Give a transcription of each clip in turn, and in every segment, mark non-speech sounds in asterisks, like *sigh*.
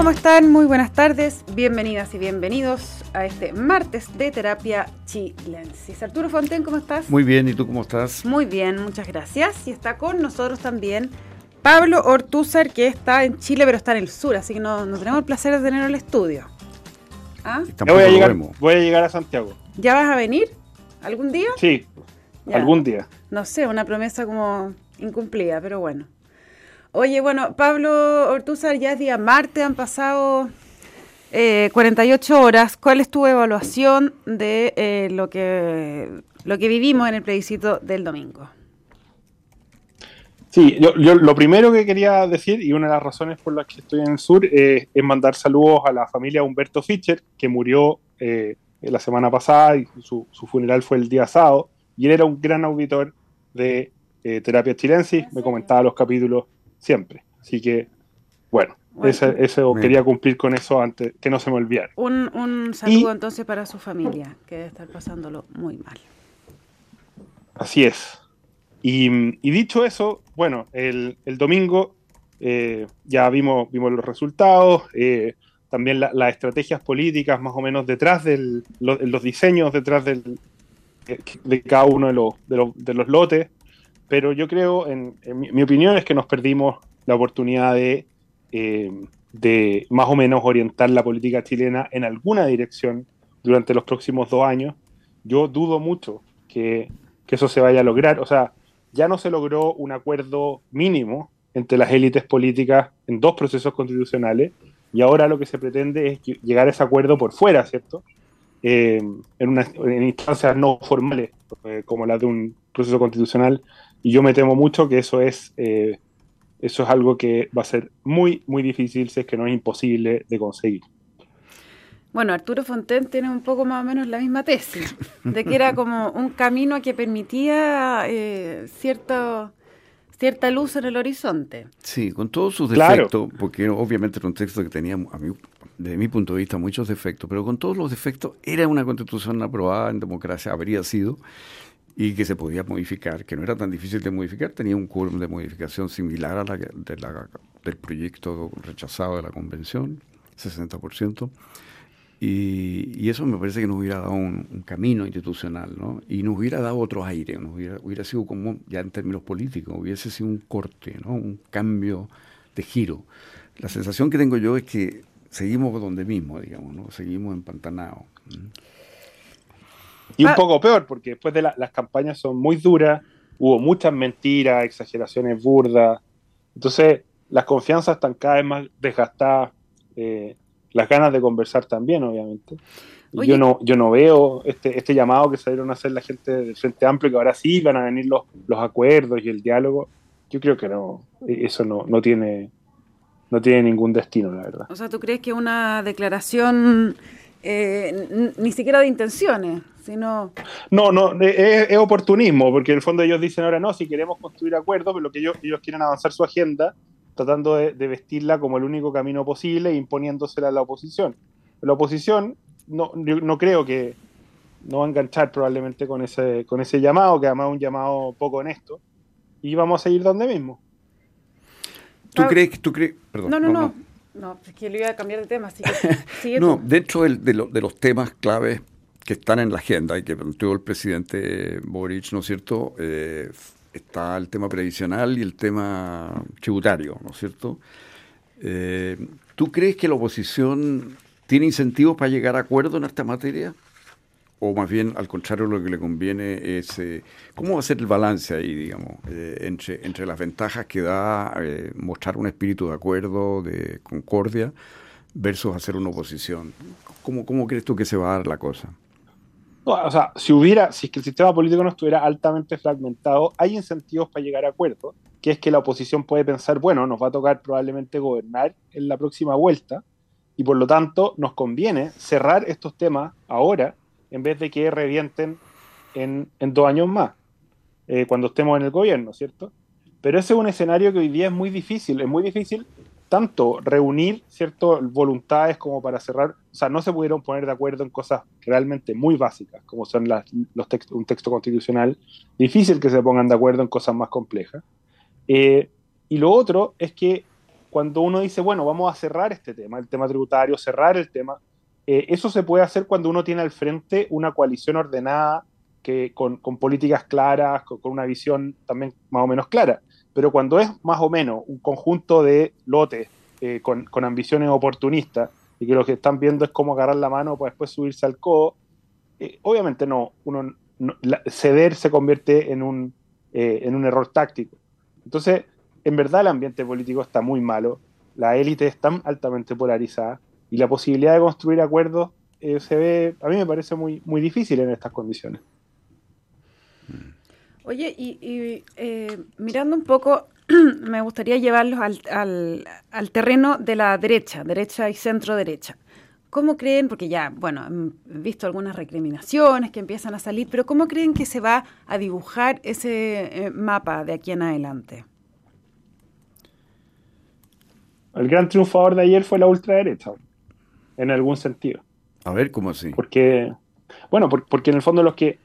¿cómo están? Muy buenas tardes, bienvenidas y bienvenidos a este martes de terapia chilensis. Arturo Fonten, ¿cómo estás? Muy bien, ¿y tú cómo estás? Muy bien, muchas gracias. Y está con nosotros también Pablo Ortúzar, que está en Chile, pero está en el sur, así que no, tenemos el placer de tenerlo en el estudio. ¿Ah? Voy, a llegar, voy a llegar a Santiago. ¿Ya vas a venir? ¿Algún día? Sí, algún día. No sé, una promesa como incumplida, pero bueno. Oye, bueno, Pablo Ortúzar, ya es día martes, han pasado 48 eh, horas. ¿Cuál es tu evaluación de eh, lo, que, lo que vivimos en el plebiscito del domingo? Sí, yo, lo primero que quería decir, y una de las razones por las que estoy en el sur, es mandar saludos a la familia Humberto Fischer, que murió eh, la semana pasada y su, funeral fue el día sábado, y él era un gran auditor de eh, Terapia Chilensis, me comentaba los capítulos siempre. Así que, bueno, eso quería cumplir con eso antes, que no se me olvidara. Un, un saludo entonces para su familia, que debe estar pasándolo muy mal. Así es. Y, dicho eso, bueno, el, domingo eh, ya vimos, vimos los resultados, eh, también las estrategias políticas más o menos detrás de los diseños detrás del, de cada uno de los, de los, lotes, pero yo creo, en, mi, opinión, es que nos perdimos la oportunidad de, eh, de más o menos orientar la política chilena en alguna dirección durante los próximos dos años. Yo dudo mucho que, eso se vaya a lograr. O sea, ya no se logró un acuerdo mínimo entre las élites políticas en dos procesos constitucionales y ahora lo que se pretende es llegar a ese acuerdo por fuera, ¿cierto? Eh, en, una, instancias no formales eh, como las de un proceso constitucional y yo me temo mucho que eso es eh, eso es algo que va a ser muy muy difícil si es que no es imposible de conseguir. Bueno, Arturo Fonten tiene un poco más o menos la misma tesis, de que era *laughs* como un camino que permitía eh, cierto, cierta luz en el horizonte. Sí, con todos sus defectos, porque obviamente era un texto que tenía, a mí, desde mi punto de vista, muchos defectos, pero con todos los defectos era una constitución aprobada en democracia, habría sido, y que se podía modificar, que no era tan difícil de modificar, tenía un quórum de modificación similar a la, de la del proyecto rechazado de la convención, 60%. Y, eso me parece que nos hubiera dado un, camino institucional, ¿no? Y nos hubiera dado otro aire, nos hubiera, hubiera, sido como, ya en términos políticos, hubiese sido un corte, ¿no? Un cambio de giro. La sensación que tengo yo es que seguimos donde mismo, digamos, ¿no? Seguimos empantanados. Y un ah. poco peor, porque después de las campañas son muy duras, hubo muchas mentiras, exageraciones burdas. Entonces, las confianzas están cada vez más desgastadas. Eh, las ganas de conversar también, obviamente. Yo no, yo no veo este, este llamado que salieron a hacer la gente del Frente Amplio, que ahora sí van a venir los, los acuerdos y el diálogo. Yo creo que no, eso no, no tiene no tiene ningún destino, la verdad. O sea, ¿tú crees que una declaración eh, ni siquiera de intenciones, sino... No, no, es, oportunismo, porque en el fondo ellos dicen ahora no, si queremos construir acuerdos, pero lo que ellos, ellos quieren avanzar su agenda, tratando de, vestirla como el único camino posible e imponiéndosela a la oposición. La oposición no, no creo que no va a enganchar probablemente con ese, con ese llamado, que además es un llamado poco honesto, y vamos a seguir donde mismo. ¿Tú crees que tú crees? Perdón, no, no, no, no. Es que le iba a cambiar de tema. Así que *laughs* no, dentro de, de, los temas claves que están en la agenda y que planteó el presidente Boric, ¿no es cierto? Eh, está el tema previsional y el tema tributario, ¿no es cierto? Eh, ¿Tú crees que la oposición tiene incentivos para llegar a acuerdo en esta materia? O más bien, al contrario, lo que le conviene es, eh, ¿cómo va a ser el balance ahí, digamos, eh, entre, entre las ventajas que da mostrar un espíritu de acuerdo, de concordia, versus hacer una oposición? ¿Cómo, ¿Cómo crees tú que se va a dar la cosa? o sea, si hubiera, si es que el sistema político no estuviera altamente fragmentado, hay incentivos para llegar a acuerdos, que es que la oposición puede pensar, bueno, nos va a tocar probablemente gobernar en la próxima vuelta, y por lo tanto nos conviene cerrar estos temas ahora, en vez de que revienten en, dos años más, eh, cuando estemos en el gobierno, ¿cierto? Pero ese es un escenario que hoy día es muy difícil, es muy difícil tanto reunir cierto voluntades como para cerrar, o sea, no se pudieron poner de acuerdo en cosas realmente muy básicas, como son los un texto constitucional, difícil que se pongan de acuerdo en cosas más complejas. Eh, y lo otro es que cuando uno dice, bueno, vamos a cerrar este tema, el tema tributario, cerrar el tema, eh, eso se puede hacer cuando uno tiene al frente una coalición ordenada que, con, políticas claras, con, una visión también más o menos clara. Pero cuando es más o menos un conjunto de lotes eh, con, ambiciones oportunistas y que lo que están viendo es cómo agarrar la mano para después subirse al codo, eh, obviamente no, uno, ceder se convierte en un, en un error táctico. Entonces, en verdad el ambiente político está muy malo, la élite está altamente polarizada y la posibilidad de construir acuerdos eh, se ve, a mí me parece muy, muy difícil en estas condiciones. Oye, y, eh, mirando un poco, *clears throat* me gustaría llevarlos al, al, terreno de la derecha, derecha y centro derecha. ¿Cómo creen, porque ya, bueno, he visto algunas recriminaciones que empiezan a salir, pero cómo creen que se va a dibujar ese eh, mapa de aquí en adelante? El gran triunfador de ayer fue la ultraderecha, en algún sentido. A ver, ¿cómo así? Porque, bueno, porque en el fondo los que,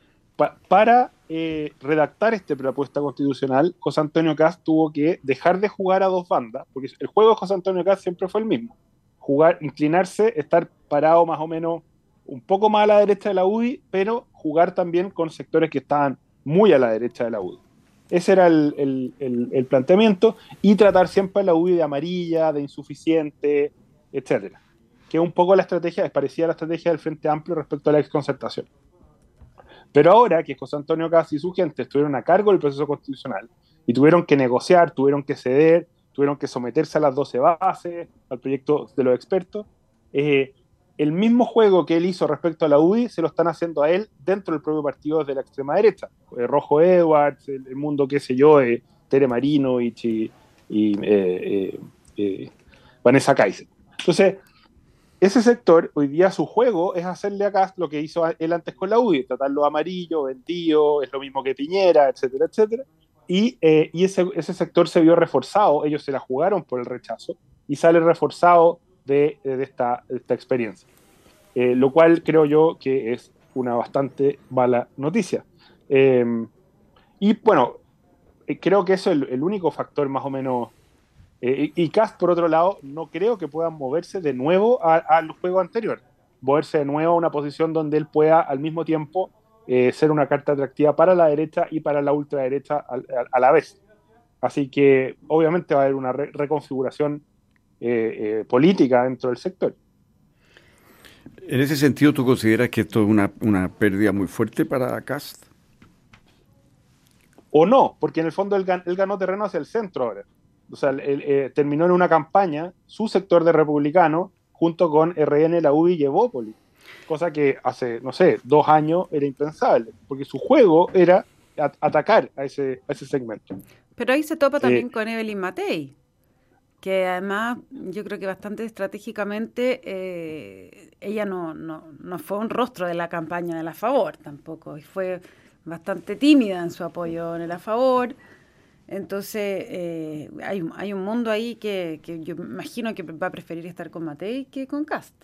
para eh, redactar esta propuesta constitucional, José Antonio Caz tuvo que dejar de jugar a dos bandas, porque el juego de José Antonio Caz siempre fue el mismo. Jugar, inclinarse, estar parado más o menos un poco más a la derecha de la UDI, pero jugar también con sectores que estaban muy a la derecha de la UDI. Ese era el, planteamiento y tratar siempre la UDI de amarilla, de insuficiente, etcétera. Que un poco la estrategia, es parecida a la estrategia del Frente Amplio respecto a la exconcertación. Pero ahora que José Antonio Casi y su gente estuvieron a cargo del proceso constitucional y tuvieron que negociar, tuvieron que ceder, tuvieron que someterse a las 12 bases, al proyecto de los expertos, eh, el mismo juego que él hizo respecto a la UDI se lo están haciendo a él dentro del propio partido de la extrema derecha. Eh, Rojo Edwards, el, mundo, qué sé yo, eh, Tere Marino y, eh, Vanessa Kaiser. Entonces, ese sector, hoy día su juego es hacerle acá lo que hizo él antes con la UDI, tratarlo amarillo, vendido, es lo mismo que Piñera, etcétera, etcétera. Y, ese, ese sector se vio reforzado, ellos se la jugaron por el rechazo, y sale reforzado de, esta, experiencia. Eh, lo cual creo yo que es una bastante mala noticia. Y bueno, eh, creo que eso es el, único factor más o menos. Eh, y Cast, por otro lado, no creo que puedan moverse de nuevo al juego anterior. Moverse de nuevo a una posición donde él pueda al mismo tiempo ser una carta atractiva para la derecha y para la ultraderecha a, a, la vez. Así que obviamente va a haber una reconfiguración eh, eh, política dentro del sector. En ese sentido, ¿tú consideras que esto es una, pérdida muy fuerte para Cast? O no, porque en el fondo él, ganó terreno hacia el centro ahora. O sea, eh, terminó en una campaña, su sector de republicano, junto con RN, la UBI y Evópolis. Cosa que hace, no sé, dos años era impensable, porque su juego era atacar a ese, a ese segmento. Pero ahí se topa también con Evelyn Matei que además yo creo que bastante estratégicamente eh, ella no, no, no, fue un rostro de la campaña de la favor tampoco, y fue bastante tímida en su apoyo en el a favor. Entonces eh, hay, hay, un mundo ahí que, que, yo imagino que va a preferir estar con Matei que con Cast.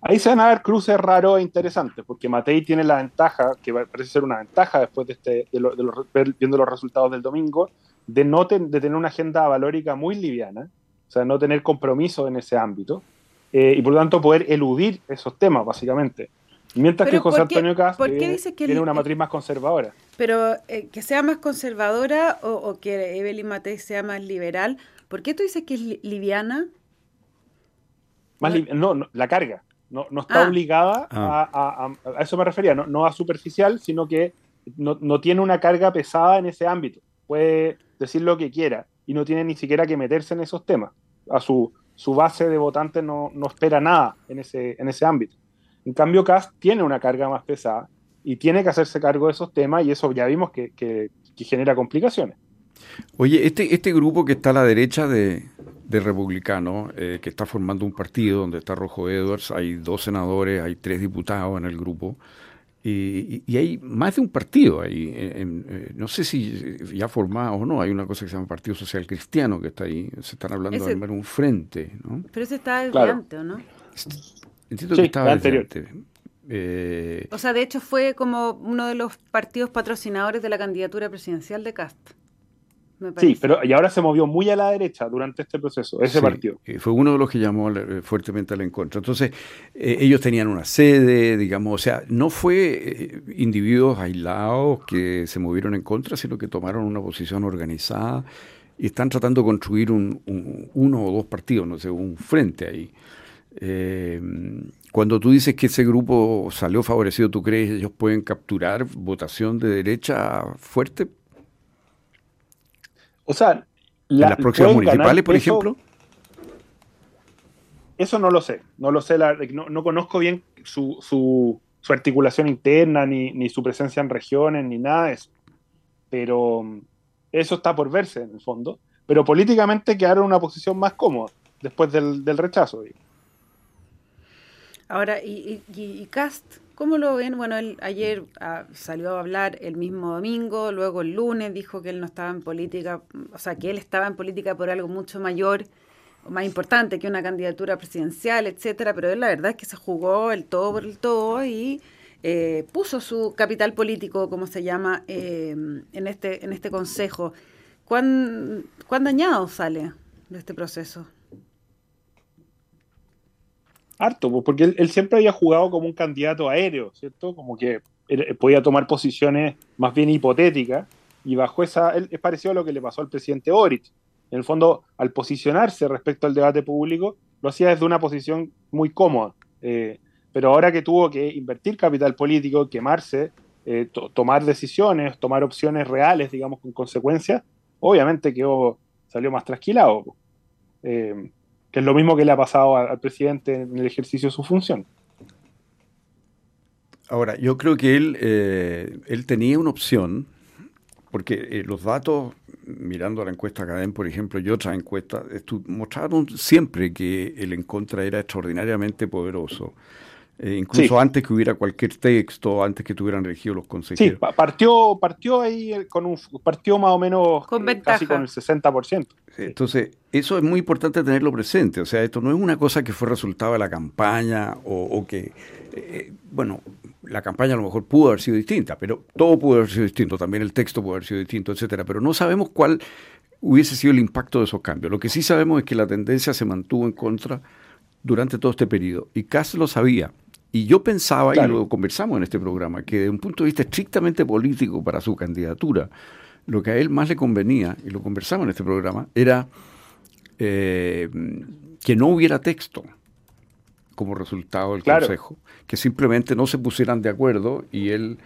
Ahí se van a ver cruces raros e interesantes, porque Matei tiene la ventaja, que parece ser una ventaja después de, este, de, de viendo los resultados del domingo, de, no de tener una agenda valórica muy liviana, o sea, no tener compromiso en ese ámbito, eh, y por lo tanto poder eludir esos temas, básicamente. Mientras que José Antonio Caz tiene una matriz más conservadora. Pero eh, que sea más conservadora o, que Evelyn Matei sea más liberal, ¿por qué tú dices que es liviana? Más no, la carga. No, no está ah. obligada ah. a, a, eso me refería, no, no a superficial, sino que no, no, tiene una carga pesada en ese ámbito. Puede decir lo que quiera y no tiene ni siquiera que meterse en esos temas. A su, su base de votantes no, no, espera nada en ese, en ese ámbito. En cambio, Cast tiene una carga más pesada y tiene que hacerse cargo de esos temas y eso ya vimos que, que, genera complicaciones. Oye, este, este grupo que está a la derecha de, de republicanos, eh, que está formando un partido donde está Rojo Edwards, hay dos senadores, hay tres diputados en el grupo. Y, hay más de un partido ahí, eh, no sé si ya formado o no, hay una cosa que se llama Partido Social Cristiano que está ahí, se están hablando de un frente, ¿no? Pero ese está desde antes, ¿no? Entiendo que estaba anterior. Eh, o sea, de hecho fue como uno de los partidos patrocinadores de la candidatura presidencial de Cast. Sí, pero y ahora se movió muy a la derecha durante este proceso, ese partido. Fue uno de los que llamó fuertemente al encuentro. Entonces, eh, ellos tenían una sede, digamos, o sea, no fue eh, individuos aislados que se movieron en contra, sino que tomaron una posición organizada y están tratando de construir un, uno o dos partidos, no sé, un frente ahí. Eh, cuando tú dices que ese grupo salió favorecido, ¿tú crees que ellos pueden capturar votación de derecha fuerte? O sea, ¿En las próximas municipales, por ejemplo? Eso no lo sé, no lo sé, no, conozco bien su, su, articulación interna, ni, ni, su presencia en regiones, ni nada de eso. Pero mm, eso está por verse en el fondo. Pero políticamente quedaron en una posición más cómoda después del, del rechazo. Ahora, y, y, Cast, ¿cómo lo ven? Bueno, él ayer ah, salió a hablar el mismo domingo, luego el lunes dijo que él no estaba en política, o sea, que él estaba en política por algo mucho mayor, más importante que una candidatura presidencial, etcétera, pero él la verdad es que se jugó el todo por el todo y eh, puso su capital político, como se llama, eh, en, este, en este consejo. ¿Cuán, ¿Cuán dañado sale de este proceso? Harto, pues, porque él, siempre había jugado como un candidato aéreo, ¿cierto? Como que podía tomar posiciones más bien hipotéticas y bajo esa, él, es parecido a lo que le pasó al presidente Boric. En el fondo, al posicionarse respecto al debate público, lo hacía desde una posición muy cómoda. Eh, pero ahora que tuvo que invertir capital político, quemarse, eh, tomar decisiones, tomar opciones reales, digamos, con consecuencias, obviamente quedó, salió más trasquilado. Eh, que es lo mismo que le ha pasado al, presidente en el ejercicio de su función. Ahora, yo creo que él, eh, él tenía una opción, porque eh, los datos, mirando la encuesta Cadem, por ejemplo, y otras encuestas, mostraron siempre que el en contra era extraordinariamente poderoso. Eh, incluso antes que hubiera cualquier texto, antes que tuvieran elegido los consejeros. Sí, partió, partió ahí con un partió más o menos casi con el 60%. Entonces, eso es muy importante tenerlo presente. O sea, esto no es una cosa que fue resultado de la campaña o, que, eh, bueno, la campaña a lo mejor pudo haber sido distinta, pero todo pudo haber sido distinto, también el texto pudo haber sido distinto, etcétera, pero no sabemos cuál hubiese sido el impacto de esos cambios. Lo que sí sabemos es que la tendencia se mantuvo en contra durante todo este periodo y Cass lo sabía. Y yo pensaba, y lo conversamos en este programa, que de un punto de vista estrictamente político para su candidatura, lo que a él más le convenía, y lo conversamos en este programa, era eh, que no hubiera texto como resultado del Consejo, que simplemente no se pusieran de acuerdo y él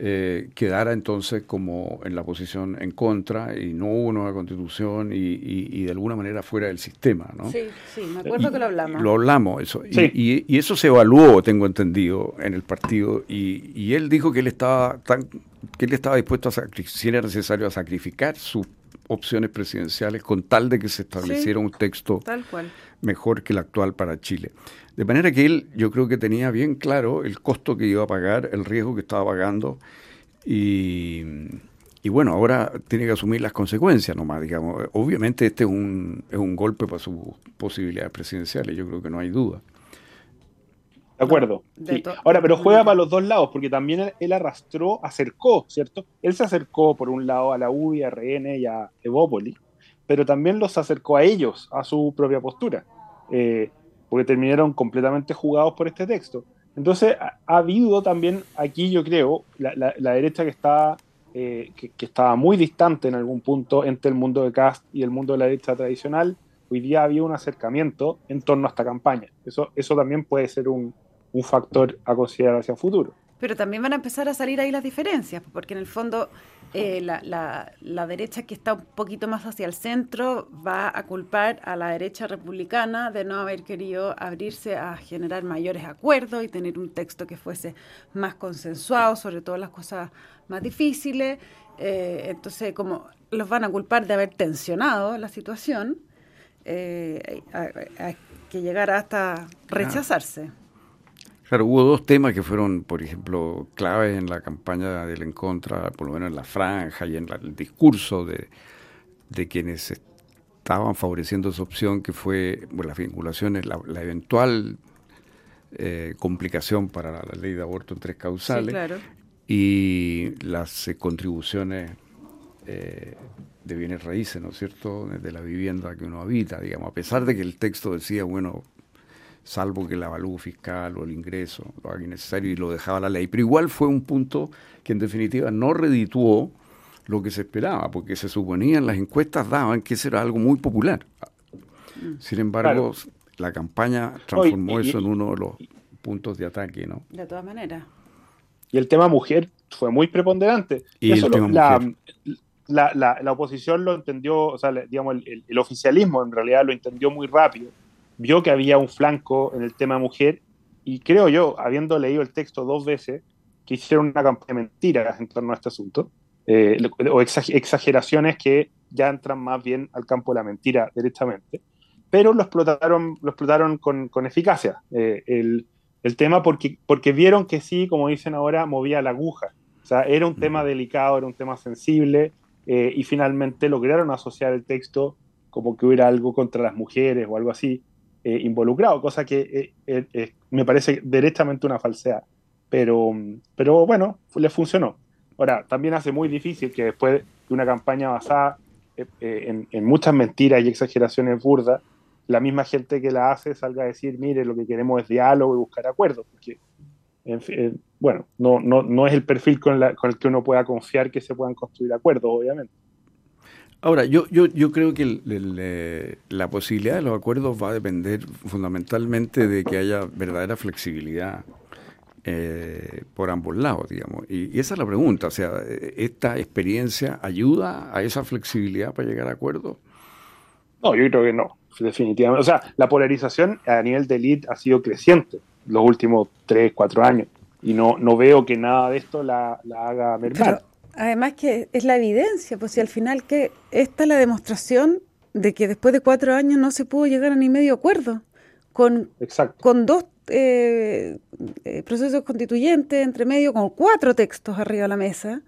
eh, quedara entonces como en la posición en contra y no hubo nueva constitución y, de alguna manera fuera del sistema. ¿no? Sí, sí, me acuerdo que lo hablamos. Lo hablamos, eso. Y, eso se evaluó, tengo entendido, en el partido y, él dijo que él estaba tan que él estaba dispuesto a si era necesario a sacrificar sus opciones presidenciales con tal de que se estableciera un texto mejor que el actual para Chile. De manera que él, yo creo que tenía bien claro el costo que iba a pagar, el riesgo que estaba pagando y, bueno, ahora tiene que asumir las consecuencias nomás, digamos. Obviamente este es un, es un golpe para sus posibilidades presidenciales, yo creo que no hay duda. De acuerdo. Ahora, pero juega para los dos lados, porque también él, arrastró, acercó, ¿cierto? Él se acercó por un lado a la UBI, a RN y a Evópoli, pero también los acercó a ellos, a su propia postura. Eh, porque terminaron completamente jugados por este texto. Entonces, ha, habido también aquí, yo creo, la, derecha que estaba, eh, que, estaba muy distante en algún punto entre el mundo de Cast y el mundo de la derecha tradicional. Hoy día había un acercamiento en torno a esta campaña. Eso, eso también puede ser un, un factor a considerar hacia el futuro. Pero también van a empezar a salir ahí las diferencias, porque en el fondo eh, la, la, derecha que está un poquito más hacia el centro va a culpar a la derecha republicana de no haber querido abrirse a generar mayores acuerdos y tener un texto que fuese más consensuado, sobre todo las cosas más difíciles. Eh, entonces, como los van a culpar de haber tensionado la situación, eh, hay que llegar hasta rechazarse. Claro, hubo dos temas que fueron, por ejemplo, claves en la campaña del en contra, por lo menos en la franja y en el discurso de, quienes estaban favoreciendo esa opción, que fue bueno, las vinculaciones, la, eventual eh, complicación para la, ley de aborto en tres causales y las eh, contribuciones eh, de bienes raíces, ¿no es cierto?, de la vivienda que uno habita, digamos, a pesar de que el texto decía, bueno, salvo que el avalúo fiscal o el ingreso lo haga innecesario y lo dejaba la ley, pero igual fue un punto que en definitiva no redituó lo que se esperaba, porque se suponía en las encuestas daban que eso era algo muy popular. Sin embargo, la campaña transformó eso en uno de los puntos de ataque, ¿no? De todas maneras. Y el tema mujer fue muy preponderante. Y, el tema la, mujer la, la, oposición lo entendió, o sea, digamos, el, oficialismo en realidad lo entendió muy rápido, vio que había un flanco en el tema mujer y creo yo, habiendo leído el texto dos veces, que hicieron una campaña de mentiras en torno a este asunto, eh, o exageraciones que ya entran más bien al campo de la mentira directamente, pero lo explotaron, lo explotaron con, con eficacia eh, el, el, tema porque, porque vieron que sí, como dicen ahora, movía la aguja. O sea, era un tema delicado, era un tema sensible, eh, y finalmente lograron asociar el texto como que hubiera algo contra las mujeres o algo así eh, involucrado, cosa que eh, me parece directamente una falsedad. Pero, pero bueno, le funcionó. Ahora, también hace muy difícil que después de una campaña basada en, muchas mentiras y exageraciones burdas, la misma gente que la hace salga a decir, mire, lo que queremos es diálogo y buscar acuerdos. Porque bueno, no, no, no es el perfil con, el que uno pueda confiar que se puedan construir acuerdos, obviamente. Ahora, yo, yo, yo creo que eh, la posibilidad de los acuerdos va a depender fundamentalmente de que haya verdadera flexibilidad eh, por ambos lados, digamos. Y, esa es la pregunta, o sea, ¿esta experiencia ayuda a esa flexibilidad para llegar a acuerdos? No, yo creo que no, definitivamente. O sea, la polarización a nivel de élite ha sido creciente los últimos 3, 4 años. Y no, no veo que nada de esto la, haga mermar. Además que es la evidencia, pues si al final que esta es la demostración de que después de cuatro años no se pudo llegar a ni medio acuerdo con, con dos eh, eh, procesos constituyentes entre medio, con cuatro textos arriba de la mesa,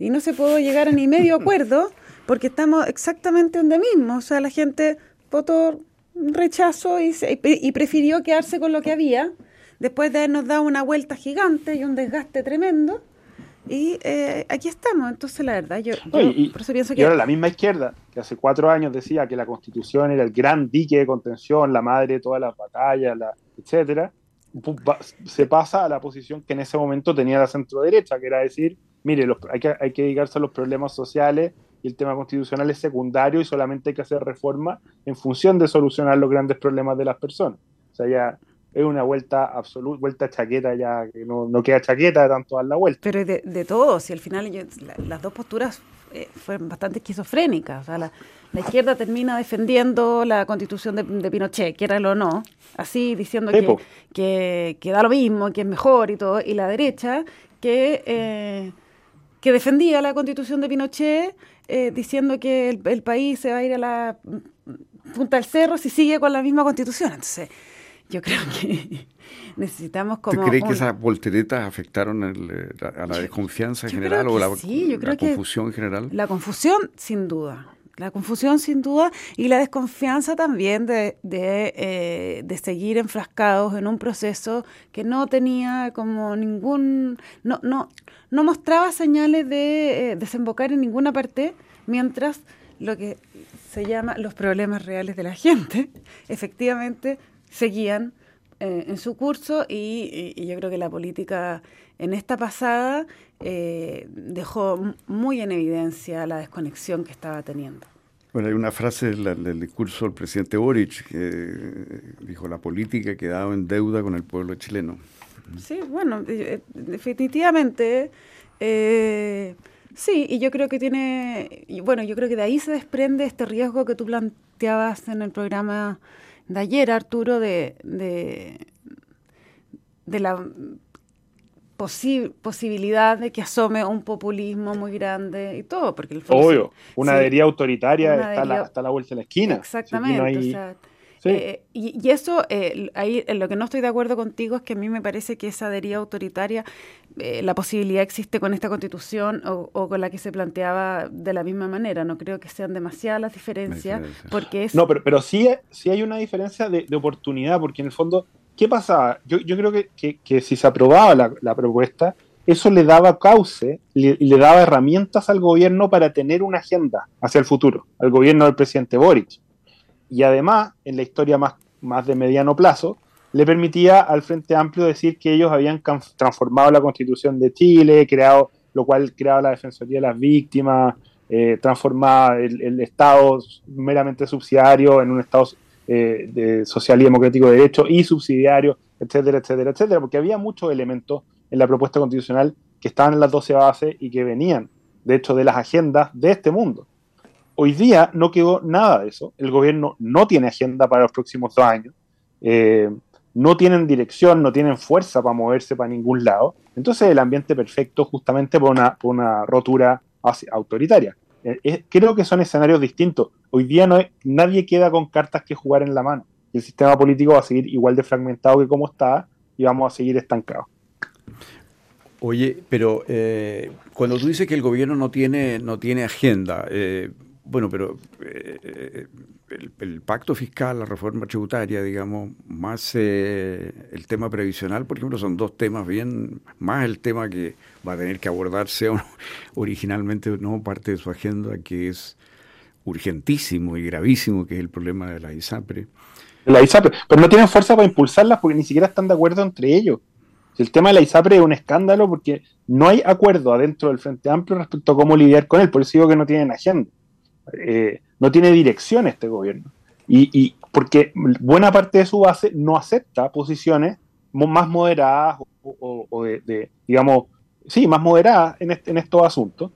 y no se pudo llegar a ni medio *laughs* acuerdo porque estamos exactamente donde mismo. O sea, la gente votó rechazo y, y prefirió quedarse con lo que había después de habernos dado una vuelta gigante y un desgaste tremendo. Y eh, aquí estamos, entonces la verdad, yo, por eso pienso que... Y ahora la misma izquierda, que hace cuatro años decía que la constitución era el gran dique de contención, la madre de todas las batallas, la, etcétera, se pasa a la posición que en ese momento tenía la centro derecha, que era decir, mire, los, hay, que, hay que dedicarse a los problemas sociales y el tema constitucional es secundario y solamente hay que hacer reformas en función de solucionar los grandes problemas de las personas. O sea, ya es una vuelta absoluta, vuelta chaqueta ya, que no, no, queda chaqueta de tanto dar la vuelta. Pero de, de todo, si al final las dos posturas eh, fueron bastante esquizofrénicas, o sea, la, la, izquierda termina defendiendo la constitución de, de Pinochet, quiéralo o no, así diciendo que, que, da lo mismo, que es mejor y todo, y la derecha que, eh, que defendía la constitución de Pinochet eh, diciendo que el, el país se va a ir a la punta del cerro si sigue con la misma constitución. Entonces, yo creo que *laughs* necesitamos como... ¿Te crees que esas volteretas afectaron eh, a la desconfianza general o la, confusión general? La confusión, sin duda. La confusión, sin duda, y la desconfianza también de, de, eh, de, seguir enfrascados en un proceso que no tenía como ningún... no, no, no mostraba señales de eh, desembocar en ninguna parte, mientras lo que se llama los problemas reales de la *laughs* gente, efectivamente seguían eh, en su curso y, yo creo que la política en esta pasada eh, dejó muy en evidencia la desconexión que estaba teniendo. Bueno, hay una frase del, discurso del presidente Boric que dijo, la política ha quedado en deuda con el pueblo chileno. Sí, bueno, eh, definitivamente, sí, y yo creo que tiene, bueno, yo creo que de ahí se desprende este riesgo que tú planteabas en el programa de ayer, Arturo, de, de, la posibilidad de que asome un populismo muy grande y todo. Porque el Obvio, una sí, autoritaria está, La, a la vuelta de la esquina. Exactamente. Eh, y, eso, eh, ahí en lo que no estoy de acuerdo contigo es que a mí me parece que esa deriva autoritaria, eh, la posibilidad existe con esta constitución o, con la que se planteaba de la misma manera. No creo que sean demasiadas las diferencias, porque es... No, pero, pero sí, sí hay una diferencia de, oportunidad, porque en el fondo, ¿qué pasa? Yo, yo creo que, que, si se aprobaba la, la propuesta, eso le daba cauce y le, daba herramientas al gobierno para tener una agenda hacia el futuro, al gobierno del presidente Boric. Y además, en la historia más, más de mediano plazo, le permitía al Frente Amplio decir que ellos habían transformado la constitución de Chile, creado, lo cual creaba la Defensoría de las Víctimas, eh, transformaba el, Estado meramente subsidiario en un Estado eh, de social y democrático de derecho y subsidiario, etcétera, etcétera, etcétera, porque había muchos elementos en la propuesta constitucional que estaban en las 12 bases y que venían, de hecho, de las agendas de este mundo. Hoy día no quedó nada de eso. El gobierno no tiene agenda para los próximos dos años. Eh, no tienen dirección, no tienen fuerza para moverse para ningún lado. Entonces el ambiente perfecto justamente por una, rotura autoritaria. Eh, creo que son escenarios distintos. Hoy día no nadie queda con cartas que jugar en la mano. el sistema político va a seguir igual de fragmentado que como está y vamos a seguir estancados. Oye, pero eh, cuando tú dices que el gobierno no tiene, no tiene agenda, eh, bueno, pero eh, el, pacto fiscal, la reforma tributaria, digamos, más el tema previsional, por ejemplo, son dos temas bien, más el tema que va a tener que abordarse *laughs* originalmente, no parte de su agenda, que es urgentísimo y gravísimo, que es el problema de la ISAPRE. La ISAPRE, pero no tienen fuerza para impulsarlas porque ni siquiera están de acuerdo entre ellos. El tema de la ISAPRE es un escándalo porque no hay acuerdo adentro del Frente Amplio respecto a cómo lidiar con él, por eso digo que no tienen agenda. Eh, no tiene dirección este gobierno. Y, porque buena parte de su base no acepta posiciones más moderadas o, de, digamos, sí, más moderadas en, en, estos asuntos.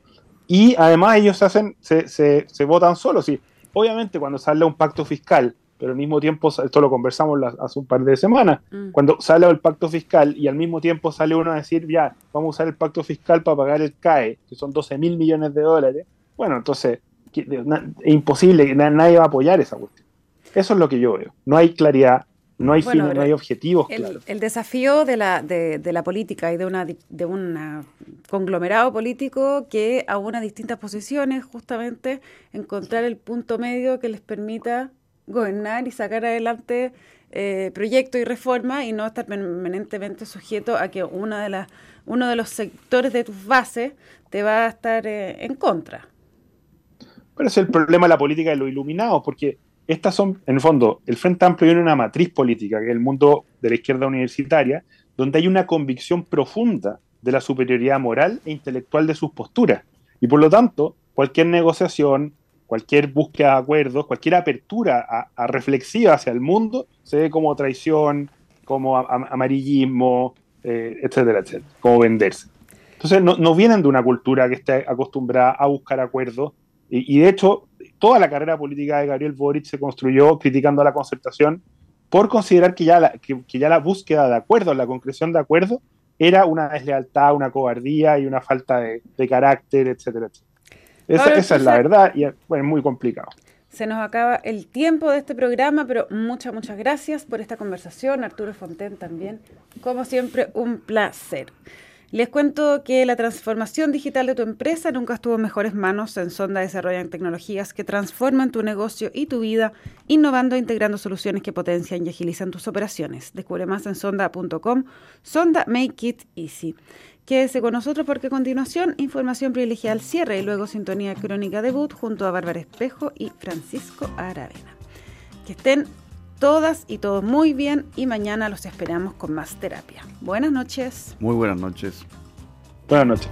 Y además ellos se hacen, se, se, se votan solos. Sí, obviamente cuando sale un pacto fiscal pero al mismo tiempo, esto lo conversamos hace un par de semanas, mm. cuando sale el pacto fiscal y al mismo tiempo sale uno a decir, ya, vamos a usar el pacto fiscal para pagar el CAE, que son 12 mil millones de dólares, bueno, entonces es imposible, nadie va a apoyar esa cuestión. Eso es lo que yo veo. No hay claridad, no hay no hay objetivos el, claros. El desafío de la, de, de la política y de una de un conglomerado político que a unas distintas posiciones, justamente encontrar el punto medio que les permita gobernar y sacar adelante eh, proyectos y reformas y no estar permanentemente sujeto a que una de las, uno de los sectores de tus bases te va a estar eh, en contra. Pero es el problema de la política de los iluminados, porque estas son, en el fondo, el Frente Amplio tiene una matriz política, que es el mundo de la izquierda universitaria, donde hay una convicción profunda de la superioridad moral e intelectual de sus posturas. Y por lo tanto, cualquier negociación, cualquier búsqueda de acuerdos, cualquier apertura a, reflexiva hacia el mundo se ve como traición, como amarillismo, eh, etcétera, etcétera, como venderse. Entonces, no, vienen de una cultura que esté acostumbrada a buscar acuerdos, y, de hecho, toda la carrera política de Gabriel Boric se construyó criticando a la concertación por considerar que ya la, que, ya la búsqueda de acuerdos, la concreción de acuerdos, era una deslealtad, una cobardía y una falta de, de carácter, etcétera, etcétera. Esa, es la verdad y es muy complicado. Se nos acaba el tiempo de este programa, pero muchas, muchas gracias por esta conversación. Arturo Fonten también, como siempre, un placer. Les cuento que la transformación digital de tu empresa nunca estuvo en mejores manos. En Sonda desarrollan tecnologías que transforman tu negocio y tu vida, innovando e integrando soluciones que potencian y agilizan tus operaciones. Descubre más en sonda.com. Sonda Make It Easy. Quédese con nosotros porque a continuación información privilegiada al cierre y luego sintonía crónica debut junto a Bárbara Espejo y Francisco Aravena. Que estén todas y todos muy bien y mañana los esperamos con más terapia. Buenas noches. Muy buenas noches. Buenas noches.